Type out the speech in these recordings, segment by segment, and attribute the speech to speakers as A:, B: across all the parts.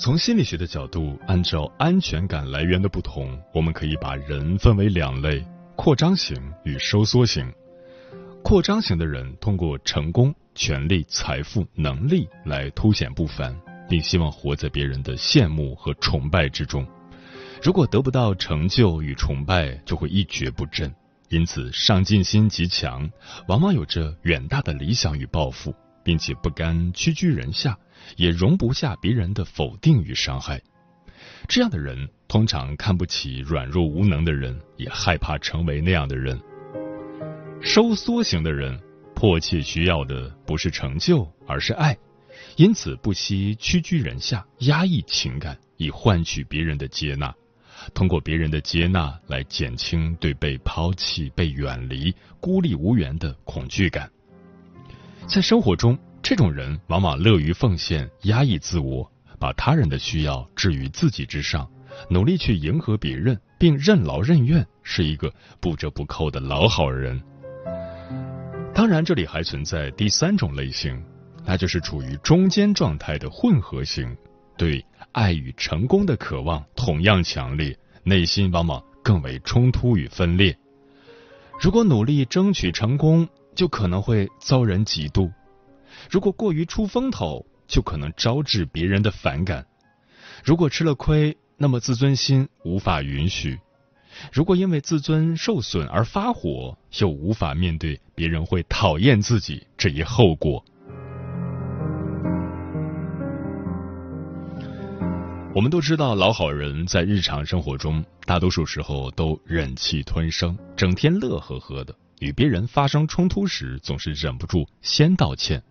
A: 从心理学的角度，按照安全感来源的不同，我们可以把人分为两类：扩张型与收缩型。扩张型的人通过成功、权力、财富、能力来凸显不凡，并希望活在别人的羡慕和崇拜之中。如果得不到成就与崇拜，就会一蹶不振。因此，上进心极强，往往有着远大的理想与抱负，并且不甘屈居人下。也容不下别人的否定与伤害，这样的人通常看不起软弱无能的人，也害怕成为那样的人。收缩型的人迫切需要的不是成就，而是爱，因此不惜屈居人下，压抑情感，以换取别人的接纳，通过别人的接纳来减轻对被抛弃、被远离、孤立无援的恐惧感。在生活中。这种人往往乐于奉献，压抑自我，把他人的需要置于自己之上，努力去迎合别人，并任劳任怨，是一个不折不扣的老好人。当然，这里还存在第三种类型，那就是处于中间状态的混合型，对爱与成功的渴望同样强烈，内心往往更为冲突与分裂。如果努力争取成功，就可能会遭人嫉妒。如果过于出风头，就可能招致别人的反感；如果吃了亏，那么自尊心无法允许；如果因为自尊受损而发火，又无法面对别人会讨厌自己这一后果。我们都知道，老好人在日常生活中，大多数时候都忍气吞声，整天乐呵呵的；与别人发生冲突时，总是忍不住先道歉。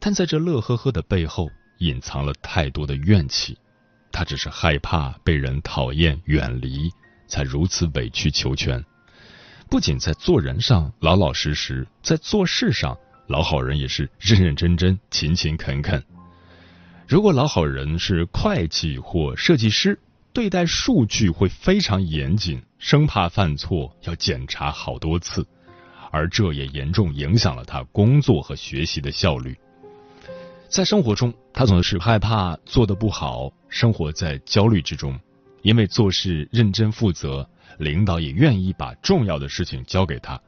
A: 但在这乐呵呵的背后，隐藏了太多的怨气。他只是害怕被人讨厌、远离，才如此委曲求全。不仅在做人上老老实实，在做事上，老好人也是认认真真、勤勤恳恳。如果老好人是会计或设计师，对待数据会非常严谨，生怕犯错，要检查好多次，而这也严重影响了他工作和学习的效率。在生活中，他总是害怕做的不好，生活在焦虑之中。因为做事认真负责，领导也愿意把重要的事情交给他，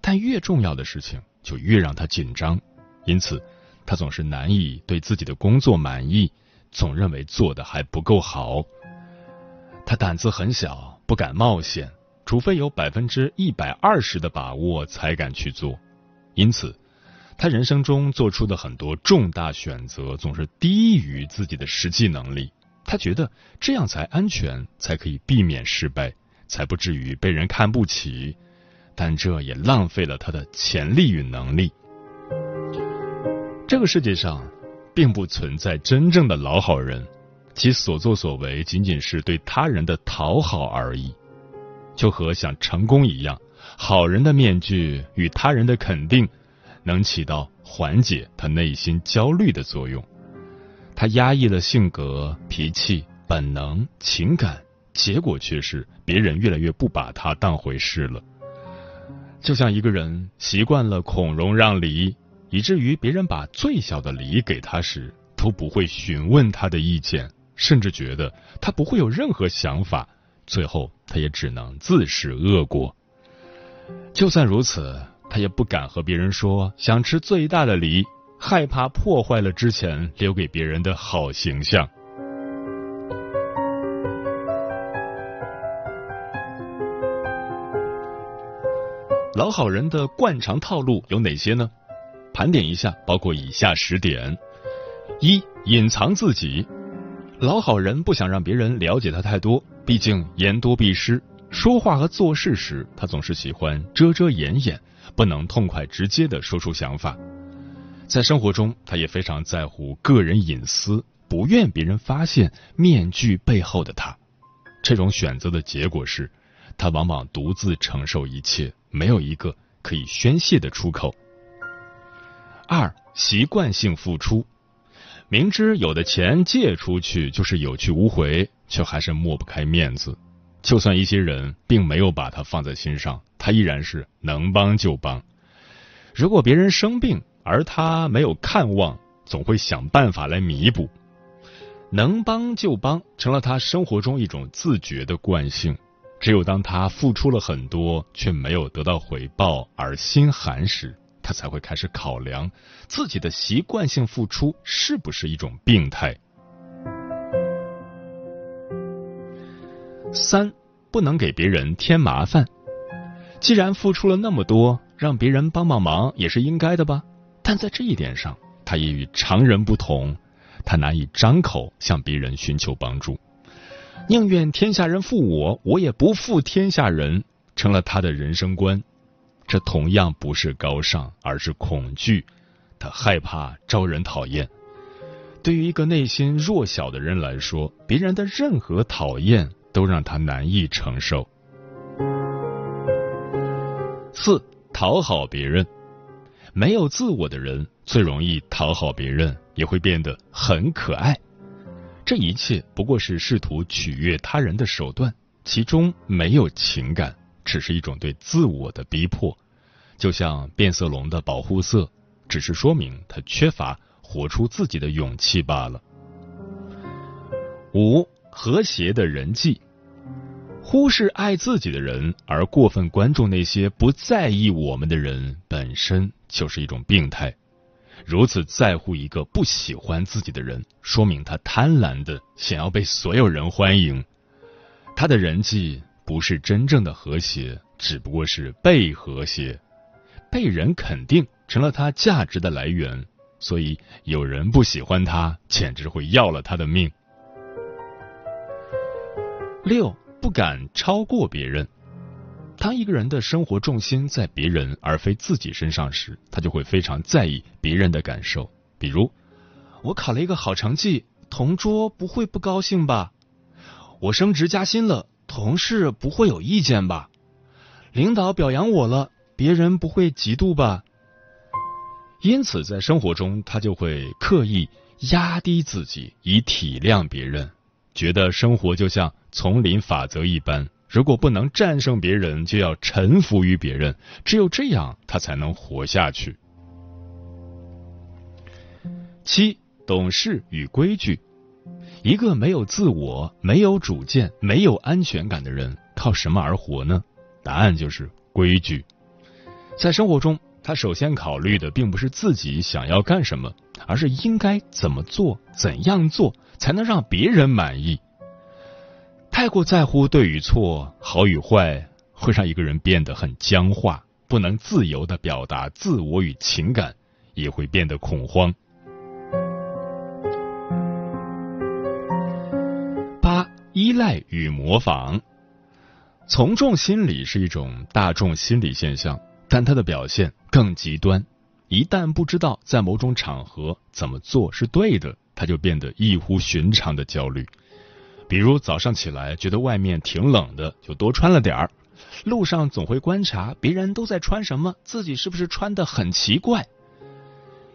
A: 但越重要的事情就越让他紧张。因此，他总是难以对自己的工作满意，总认为做的还不够好。他胆子很小，不敢冒险，除非有百分之一百二十的把握才敢去做。因此。他人生中做出的很多重大选择总是低于自己的实际能力，他觉得这样才安全，才可以避免失败，才不至于被人看不起。但这也浪费了他的潜力与能力。这个世界上并不存在真正的老好人，其所作所为仅仅是对他人的讨好而已。就和想成功一样，好人的面具与他人的肯定。能起到缓解他内心焦虑的作用。他压抑了性格、脾气、本能、情感，结果却是别人越来越不把他当回事了。就像一个人习惯了孔融让梨，以至于别人把最小的梨给他时，都不会询问他的意见，甚至觉得他不会有任何想法，最后他也只能自食恶果。就算如此。他也不敢和别人说想吃最大的梨，害怕破坏了之前留给别人的好形象。老好人的惯常套路有哪些呢？盘点一下，包括以下十点：一、隐藏自己。老好人不想让别人了解他太多，毕竟言多必失。说话和做事时，他总是喜欢遮遮掩掩，不能痛快直接的说出想法。在生活中，他也非常在乎个人隐私，不愿别人发现面具背后的他。这种选择的结果是，他往往独自承受一切，没有一个可以宣泄的出口。二、习惯性付出。明知有的钱借出去就是有去无回，却还是抹不开面子。就算一些人并没有把他放在心上，他依然是能帮就帮。如果别人生病，而他没有看望，总会想办法来弥补。能帮就帮，成了他生活中一种自觉的惯性。只有当他付出了很多，却没有得到回报而心寒时。他才会开始考量自己的习惯性付出是不是一种病态。三，不能给别人添麻烦。既然付出了那么多，让别人帮帮忙也是应该的吧？但在这一点上，他也与常人不同，他难以张口向别人寻求帮助，宁愿天下人负我，我也不负天下人，成了他的人生观。这同样不是高尚，而是恐惧。他害怕招人讨厌。对于一个内心弱小的人来说，别人的任何讨厌都让他难以承受。四，讨好别人。没有自我的人最容易讨好别人，也会变得很可爱。这一切不过是试图取悦他人的手段，其中没有情感。只是一种对自我的逼迫，就像变色龙的保护色，只是说明他缺乏活出自己的勇气罢了。五和谐的人际，忽视爱自己的人，而过分关注那些不在意我们的人，本身就是一种病态。如此在乎一个不喜欢自己的人，说明他贪婪的想要被所有人欢迎，他的人际。不是真正的和谐，只不过是被和谐，被人肯定成了他价值的来源，所以有人不喜欢他，简直会要了他的命。六不敢超过别人，当一个人的生活重心在别人而非自己身上时，他就会非常在意别人的感受。比如，我考了一个好成绩，同桌不会不高兴吧？我升职加薪了。同事不会有意见吧？领导表扬我了，别人不会嫉妒吧？因此，在生活中，他就会刻意压低自己，以体谅别人，觉得生活就像丛林法则一般，如果不能战胜别人，就要臣服于别人，只有这样，他才能活下去。七，懂事与规矩。一个没有自我、没有主见、没有安全感的人，靠什么而活呢？答案就是规矩。在生活中，他首先考虑的并不是自己想要干什么，而是应该怎么做、怎样做才能让别人满意。太过在乎对与错、好与坏，会让一个人变得很僵化，不能自由的表达自我与情感，也会变得恐慌。依赖与模仿，从众心理是一种大众心理现象，但它的表现更极端。一旦不知道在某种场合怎么做是对的，他就变得异乎寻常的焦虑。比如早上起来觉得外面挺冷的，就多穿了点儿；路上总会观察别人都在穿什么，自己是不是穿的很奇怪。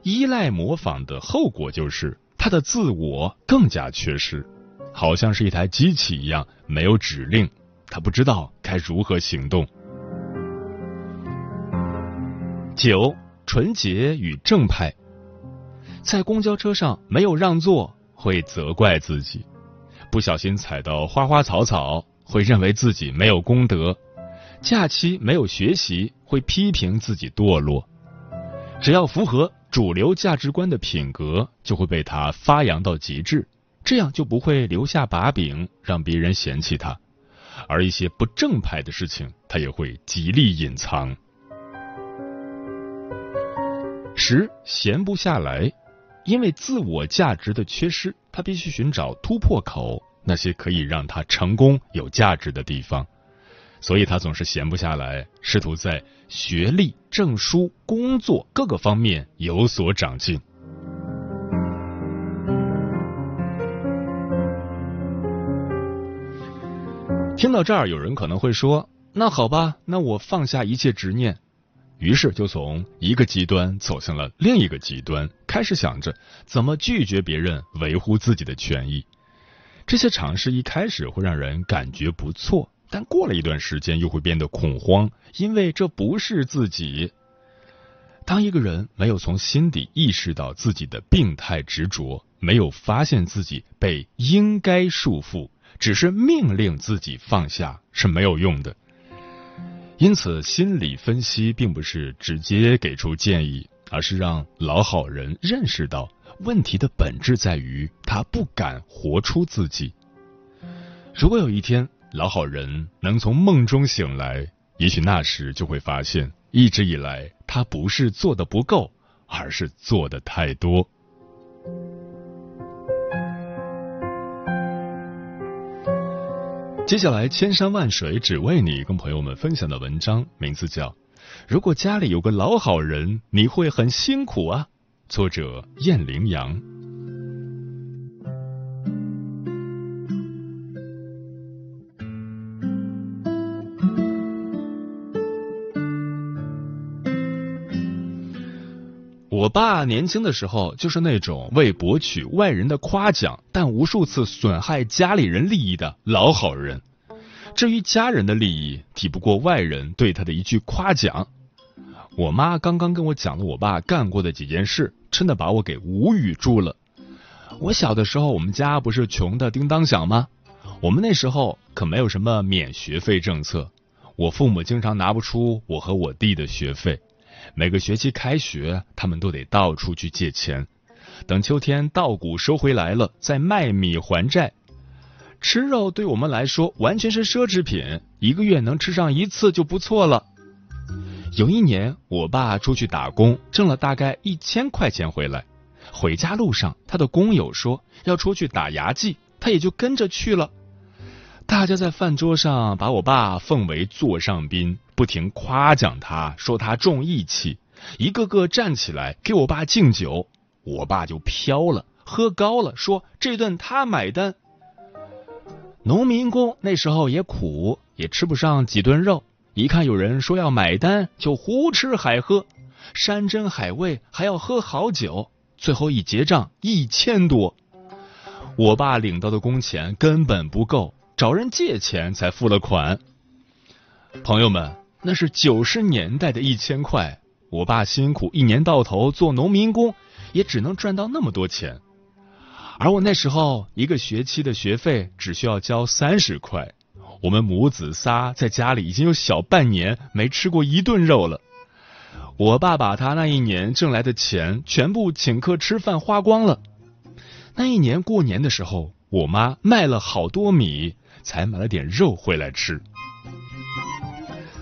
A: 依赖模仿的后果就是他的自我更加缺失。好像是一台机器一样，没有指令，他不知道该如何行动。九，纯洁与正派，在公交车上没有让座，会责怪自己；不小心踩到花花草草，会认为自己没有功德；假期没有学习，会批评自己堕落；只要符合主流价值观的品格，就会被他发扬到极致，这样就不会留下把柄，让别人嫌弃他。而一些不正派的事情，他也会极力隐藏。十闲不下来，因为自我价值的缺失，他必须寻找突破口，那些可以让他成功、有价值的地方。所以他总是闲不下来，试图在学历、证书、工作各个方面有所长进。听到这儿，有人可能会说：“那好吧，那我放下一切执念。”于是就从一个极端走向了另一个极端，开始想着怎么拒绝别人，维护自己的权益。这些尝试一开始会让人感觉不错，但过了一段时间又会变得恐慌，因为这不是自己。当一个人没有从心底意识到自己的病态执着，没有发现自己被应该束缚。只是命令自己放下是没有用的，因此心理分析并不是直接给出建议，而是让老好人认识到问题的本质在于他不敢活出自己。如果有一天老好人能从梦中醒来，也许那时就会发现，一直以来他不是做的不够，而是做的太多。接下来，千山万水只为你，跟朋友们分享的文章名字叫《如果家里有个老好人，你会很辛苦啊》。作者：燕羚羊。我爸年轻的时候就是那种为博取外人的夸奖，但无数次损害家里人利益的老好人。至于家人的利益，抵不过外人对他的一句夸奖。我妈刚刚跟我讲了我爸干过的几件事，真的把我给无语住了。我小的时候，我们家不是穷的叮当响吗？我们那时候可没有什么免学费政策，我父母经常拿不出我和我弟的学费。每个学期开学，他们都得到处去借钱，等秋天稻谷收回来了，再卖米还债。吃肉对我们来说完全是奢侈品，一个月能吃上一次就不错了。有一年，我爸出去打工，挣了大概一千块钱回来，回家路上，他的工友说要出去打牙祭，他也就跟着去了。大家在饭桌上把我爸奉为座上宾，不停夸奖他，说他重义气，一个个站起来给我爸敬酒，我爸就飘了，喝高了，说这顿他买单。农民工那时候也苦，也吃不上几顿肉，一看有人说要买单，就胡吃海喝，山珍海味还要喝好酒，最后一结账一千多，我爸领到的工钱根本不够。找人借钱才付了款，朋友们，那是九十年代的一千块，我爸辛苦一年到头做农民工，也只能赚到那么多钱。而我那时候一个学期的学费只需要交三十块，我们母子仨在家里已经有小半年没吃过一顿肉了。我爸把他那一年挣来的钱全部请客吃饭花光了。那一年过年的时候，我妈卖了好多米。才买了点肉回来吃。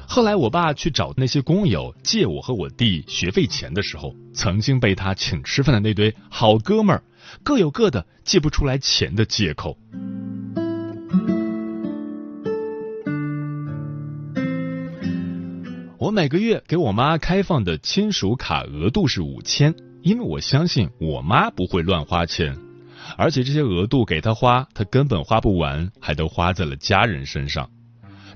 A: 后来我爸去找那些工友借我和我弟学费钱的时候，曾经被他请吃饭的那堆好哥们儿各有各的借不出来钱的借口。我每个月给我妈开放的亲属卡额度是五千，因为我相信我妈不会乱花钱。而且这些额度给他花，他根本花不完，还都花在了家人身上。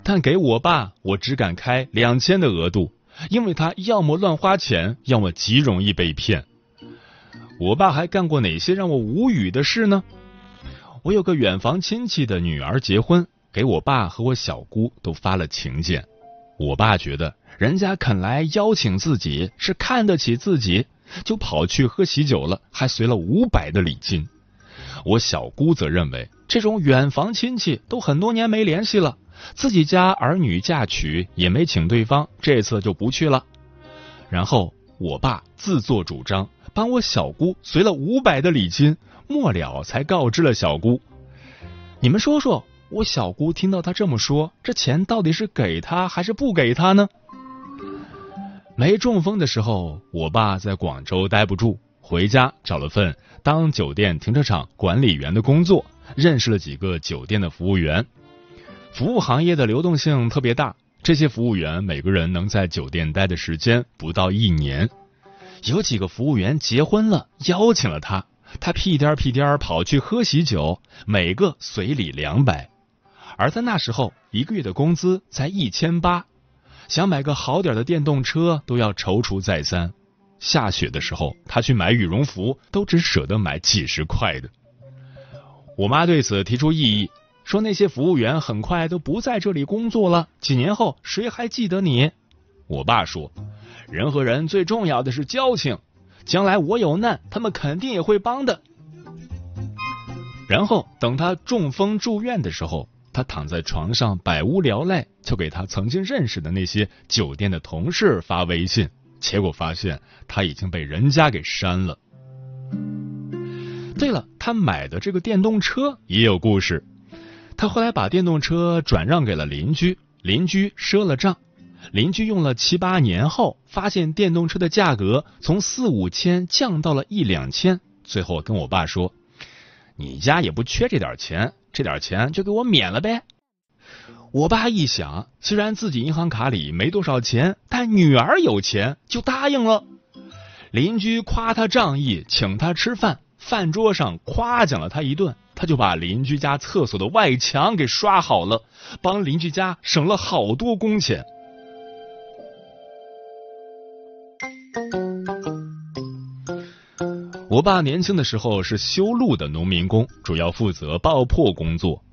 A: 但给我爸，我只敢开两千的额度，因为他要么乱花钱，要么极容易被骗。我爸还干过哪些让我无语的事呢？我有个远房亲戚的女儿结婚，给我爸和我小姑都发了请柬。我爸觉得人家肯来邀请自己是看得起自己，就跑去喝喜酒了，还随了五百的礼金。我小姑则认为，这种远房亲戚都很多年没联系了，自己家儿女嫁娶也没请对方，这次就不去了。然后我爸自作主张帮我小姑随了五百的礼金，末了才告知了小姑。你们说说，我小姑听到他这么说，这钱到底是给他还是不给他呢？没中风的时候，我爸在广州待不住，回家找了份当酒店停车场管理员的工作，认识了几个酒店的服务员。服务行业的流动性特别大，这些服务员每个人能在酒店待的时间不到一年。有几个服务员结婚了，邀请了他，他屁颠屁颠跑去喝喜酒，每个随礼两百，而在那时候一个月的工资才一千八。想买个好点的电动车都要踌躇再三，下雪的时候他去买羽绒服都只舍得买几十块的。我妈对此提出异议，说那些服务员很快都不在这里工作了，几年后谁还记得你？我爸说，人和人最重要的是交情，将来我有难，他们肯定也会帮的。然后等他中风住院的时候。他躺在床上百无聊赖，就给他曾经认识的那些酒店的同事发微信，结果发现他已经被人家给删了。对了，他买的这个电动车也有故事。他后来把电动车转让给了邻居，邻居赊了账。邻居用了七八年后，发现电动车的价格从四五千降到了一两千，最后跟我爸说：“你家也不缺这点钱。”这点钱就给我免了呗！我爸一想，虽然自己银行卡里没多少钱，但女儿有钱，就答应了。邻居夸他仗义，请他吃饭，饭桌上夸奖了他一顿，他就把邻居家厕所的外墙给刷好了，帮邻居家省了好多工钱。我爸年轻的时候是修路的农民工，主要负责爆破工作。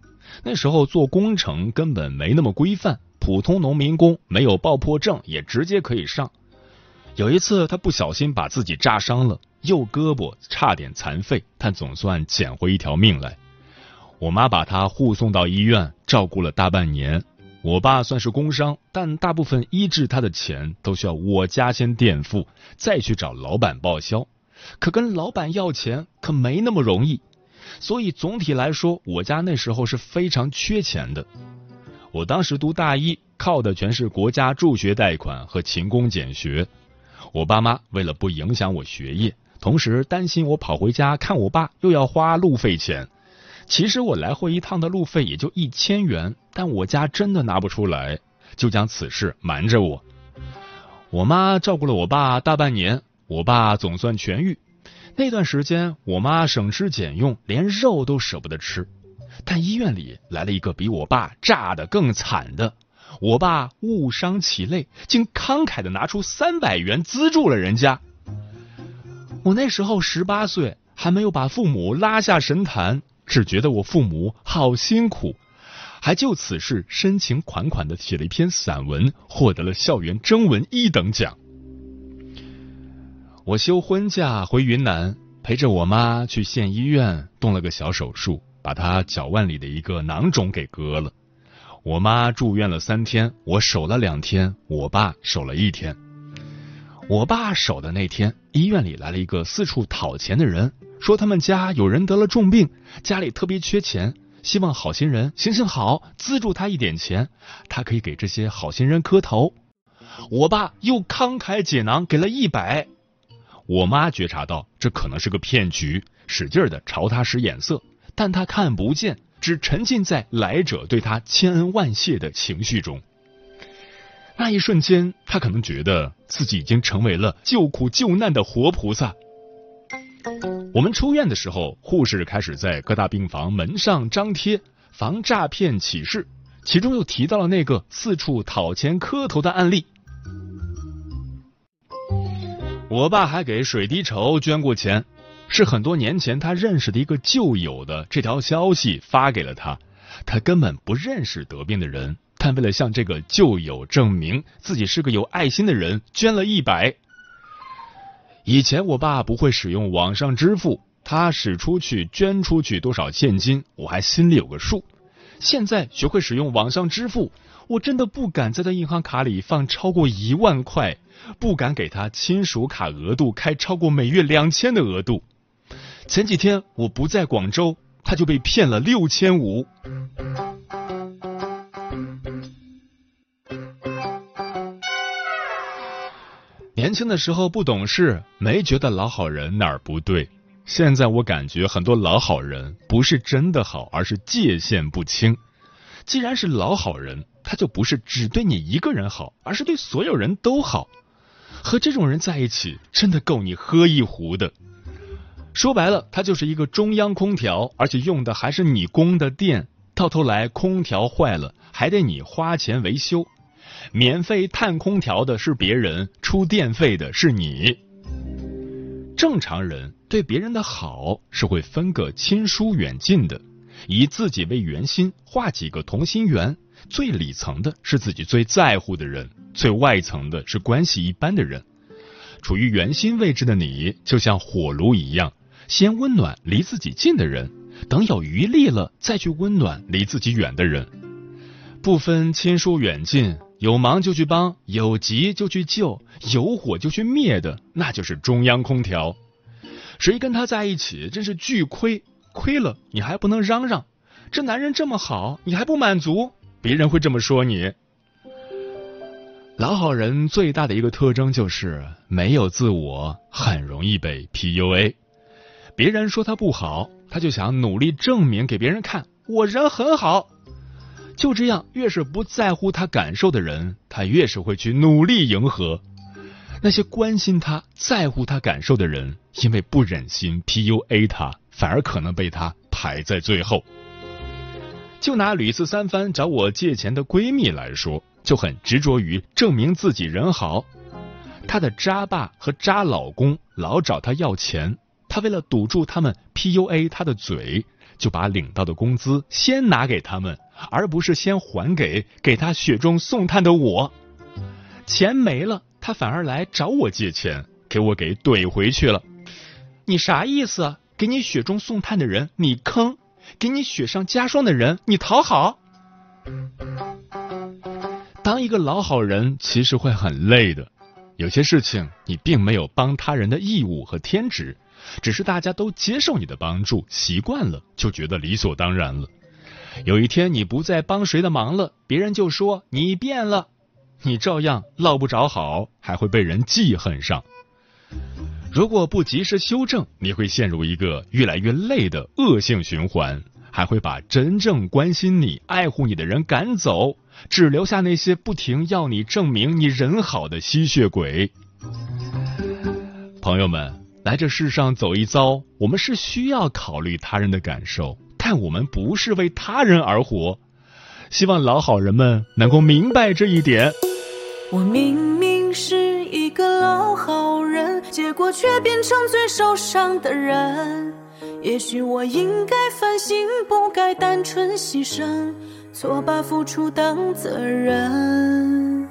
A: 那时候做工程根本没那么规范，普通农民工没有爆破证也直接可以上。有一次他不小心把自己扎伤了，右胳膊差点残废，但总算捡回一条命来。我妈把他护送到医院，照顾了大半年。我爸算是工伤，但大部分医治他的钱都需要我家先垫付，再去找老板报销。可跟老板要钱可没那么容易，所以总体来说，我家那时候是非常缺钱的。我当时读大一，靠的全是国家助学贷款和勤工俭学。我爸妈为了不影响我学业，同时担心我跑回家看我爸又要花路费钱。其实我来回一趟的路费也就一千元，但我家真的拿不出来，就将此事瞒着我。我妈照顾了我爸大半年。我爸总算痊愈，那段时间我妈省吃俭用，连肉都舍不得吃。但医院里来了一个比我爸炸的更惨的，我爸误伤其类，竟慷慨的拿出三百元资助了人家。我那时候十八岁，还没有把父母拉下神坛，只觉得我父母好辛苦，还就此事深情款款的写了一篇散文，获得了校园征文一等奖。我休婚假回云南，陪着我妈去县医院动了个小手术，把她脚腕里的一个囊肿给割了。我妈住院了三天，我守了两天，我爸守了一天。我爸守的那天，医院里来了一个四处讨钱的人，说他们家有人得了重病，家里特别缺钱，希望好心人行行好，资助他一点钱，他可以给这些好心人磕头。我爸又慷慨解囊，给了一百。我妈觉察到这可能是个骗局，使劲的朝他使眼色，但他看不见，只沉浸在来者对他千恩万谢的情绪中。那一瞬间，他可能觉得自己已经成为了救苦救难的活菩萨。我们出院的时候，护士开始在各大病房门上张贴防诈骗启事，其中又提到了那个四处讨钱磕头的案例。我爸还给水滴筹捐过钱，是很多年前他认识的一个旧友的这条消息发给了他。他根本不认识得病的人，但为了向这个旧友证明自己是个有爱心的人，捐了一百。以前我爸不会使用网上支付，他使出去捐出去多少现金，我还心里有个数。现在学会使用网上支付，我真的不敢在他银行卡里放超过一万块，不敢给他亲属卡额度开超过每月两千的额度。前几天我不在广州，他就被骗了六千五。年轻的时候不懂事，没觉得老好人哪儿不对。现在我感觉很多老好人不是真的好，而是界限不清。既然是老好人，他就不是只对你一个人好，而是对所有人都好。和这种人在一起，真的够你喝一壶的。说白了，他就是一个中央空调，而且用的还是你供的电，到头来空调坏了还得你花钱维修。免费探空调的是别人，出电费的是你。正常人对别人的好是会分个亲疏远近的，以自己为圆心画几个同心圆，最里层的是自己最在乎的人，最外层的是关系一般的人。处于圆心位置的你，就像火炉一样。先温暖离自己近的人，等有余力了再去温暖离自己远的人，不分亲疏远近，有忙就去帮，有急就去救，有火就去灭的，那就是中央空调。谁跟他在一起真是巨亏，亏了你还不能嚷嚷，这男人这么好，你还不满足，别人会这么说你。老好人最大的一个特征就是没有自我，很容易被 PUA。别人说他不好，他就想努力证明给别人看，我人很好。就这样，越是不在乎他感受的人，他越是会去努力迎合。那些关心他、在乎他感受的人，因为不忍心 PUA 他，反而可能被他排在最后。就拿屡次三番找我借钱的闺蜜来说，就很执着于证明自己人好。她的渣爸和渣老公老找她要钱。她为了堵住他们 PUA 她的嘴，就把领到的工资先拿给他们，而不是先还给给他雪中送炭的我。钱没了，她反而来找我借钱，给我给怼回去了。你啥意思？给你雪中送炭的人你坑，给你雪上加霜的人你讨好。当一个老好人其实会很累的，有些事情你并没有帮他人的义务和天职。只是大家都接受你的帮助，习惯了就觉得理所当然了。有一天你不再帮谁的忙了，别人就说你变了，你照样落不着好，还会被人记恨上。如果不及时修正，你会陷入一个越来越累的恶性循环，还会把真正关心你、爱护你的人赶走，只留下那些不停要你证明你人好的吸血鬼。朋友们。来这世上走一遭，我们是需要考虑他人的感受，但我们不是为他人而活。希望老好人们能够明白这一点。
B: 我明明是一个老好人，结果却变成最受伤的人。也许我应该反省，不该单纯牺牲，错把付出当责任。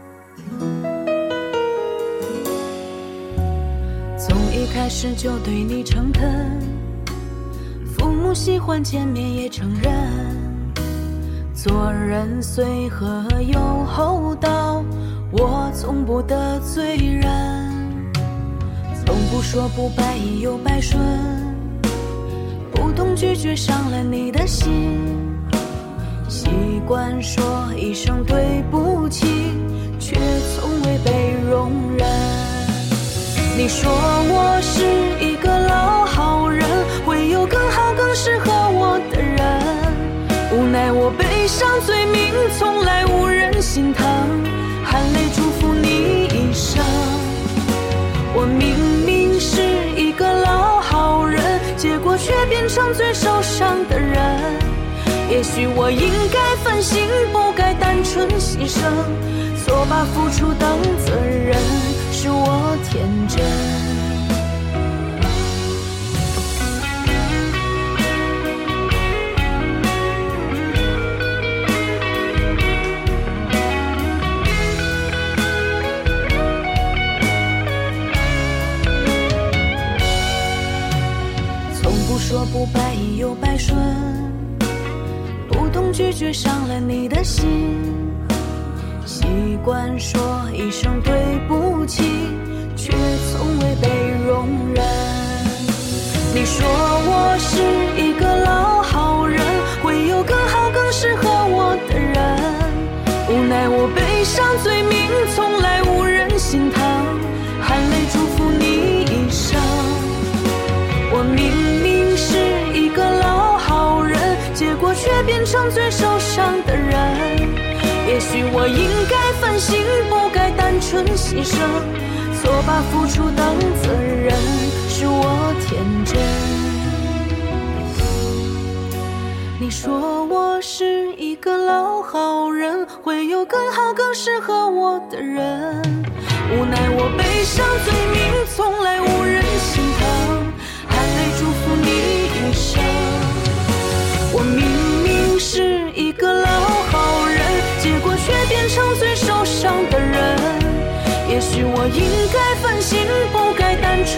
B: 从一开始就对你诚恳，父母喜欢见面也承认，做人随和又厚道，我从不得罪人，不说不百依又百顺，不懂拒绝伤了你的心，习惯说一声对不起，却从未被容忍。你说我是一个老好人，会有更好更适合我的人。无奈我背上罪名，从上最受伤的人。也许我应该反省，不该单纯牺牲，错把付出当责任。是我天真。不说不拜又百顺，不懂拒绝伤了你的心，习惯说一声对不起，却从未被容忍。你说我是一个老好人，会有更好更适合我的人，无奈我背上罪名，从来无人心疼，过却变成最受伤的人。也许我应该反省，不该单纯牺牲，错把付出当责任，是我天真。你说我是一个老好人，会有更好更适合我的人，无奈我背上罪名，从来无人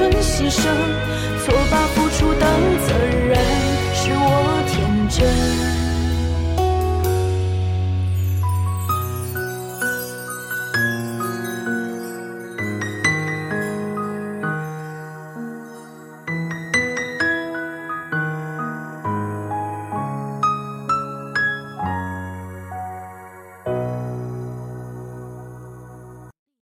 B: 纯牺牲，错把付出当责任，是我天真。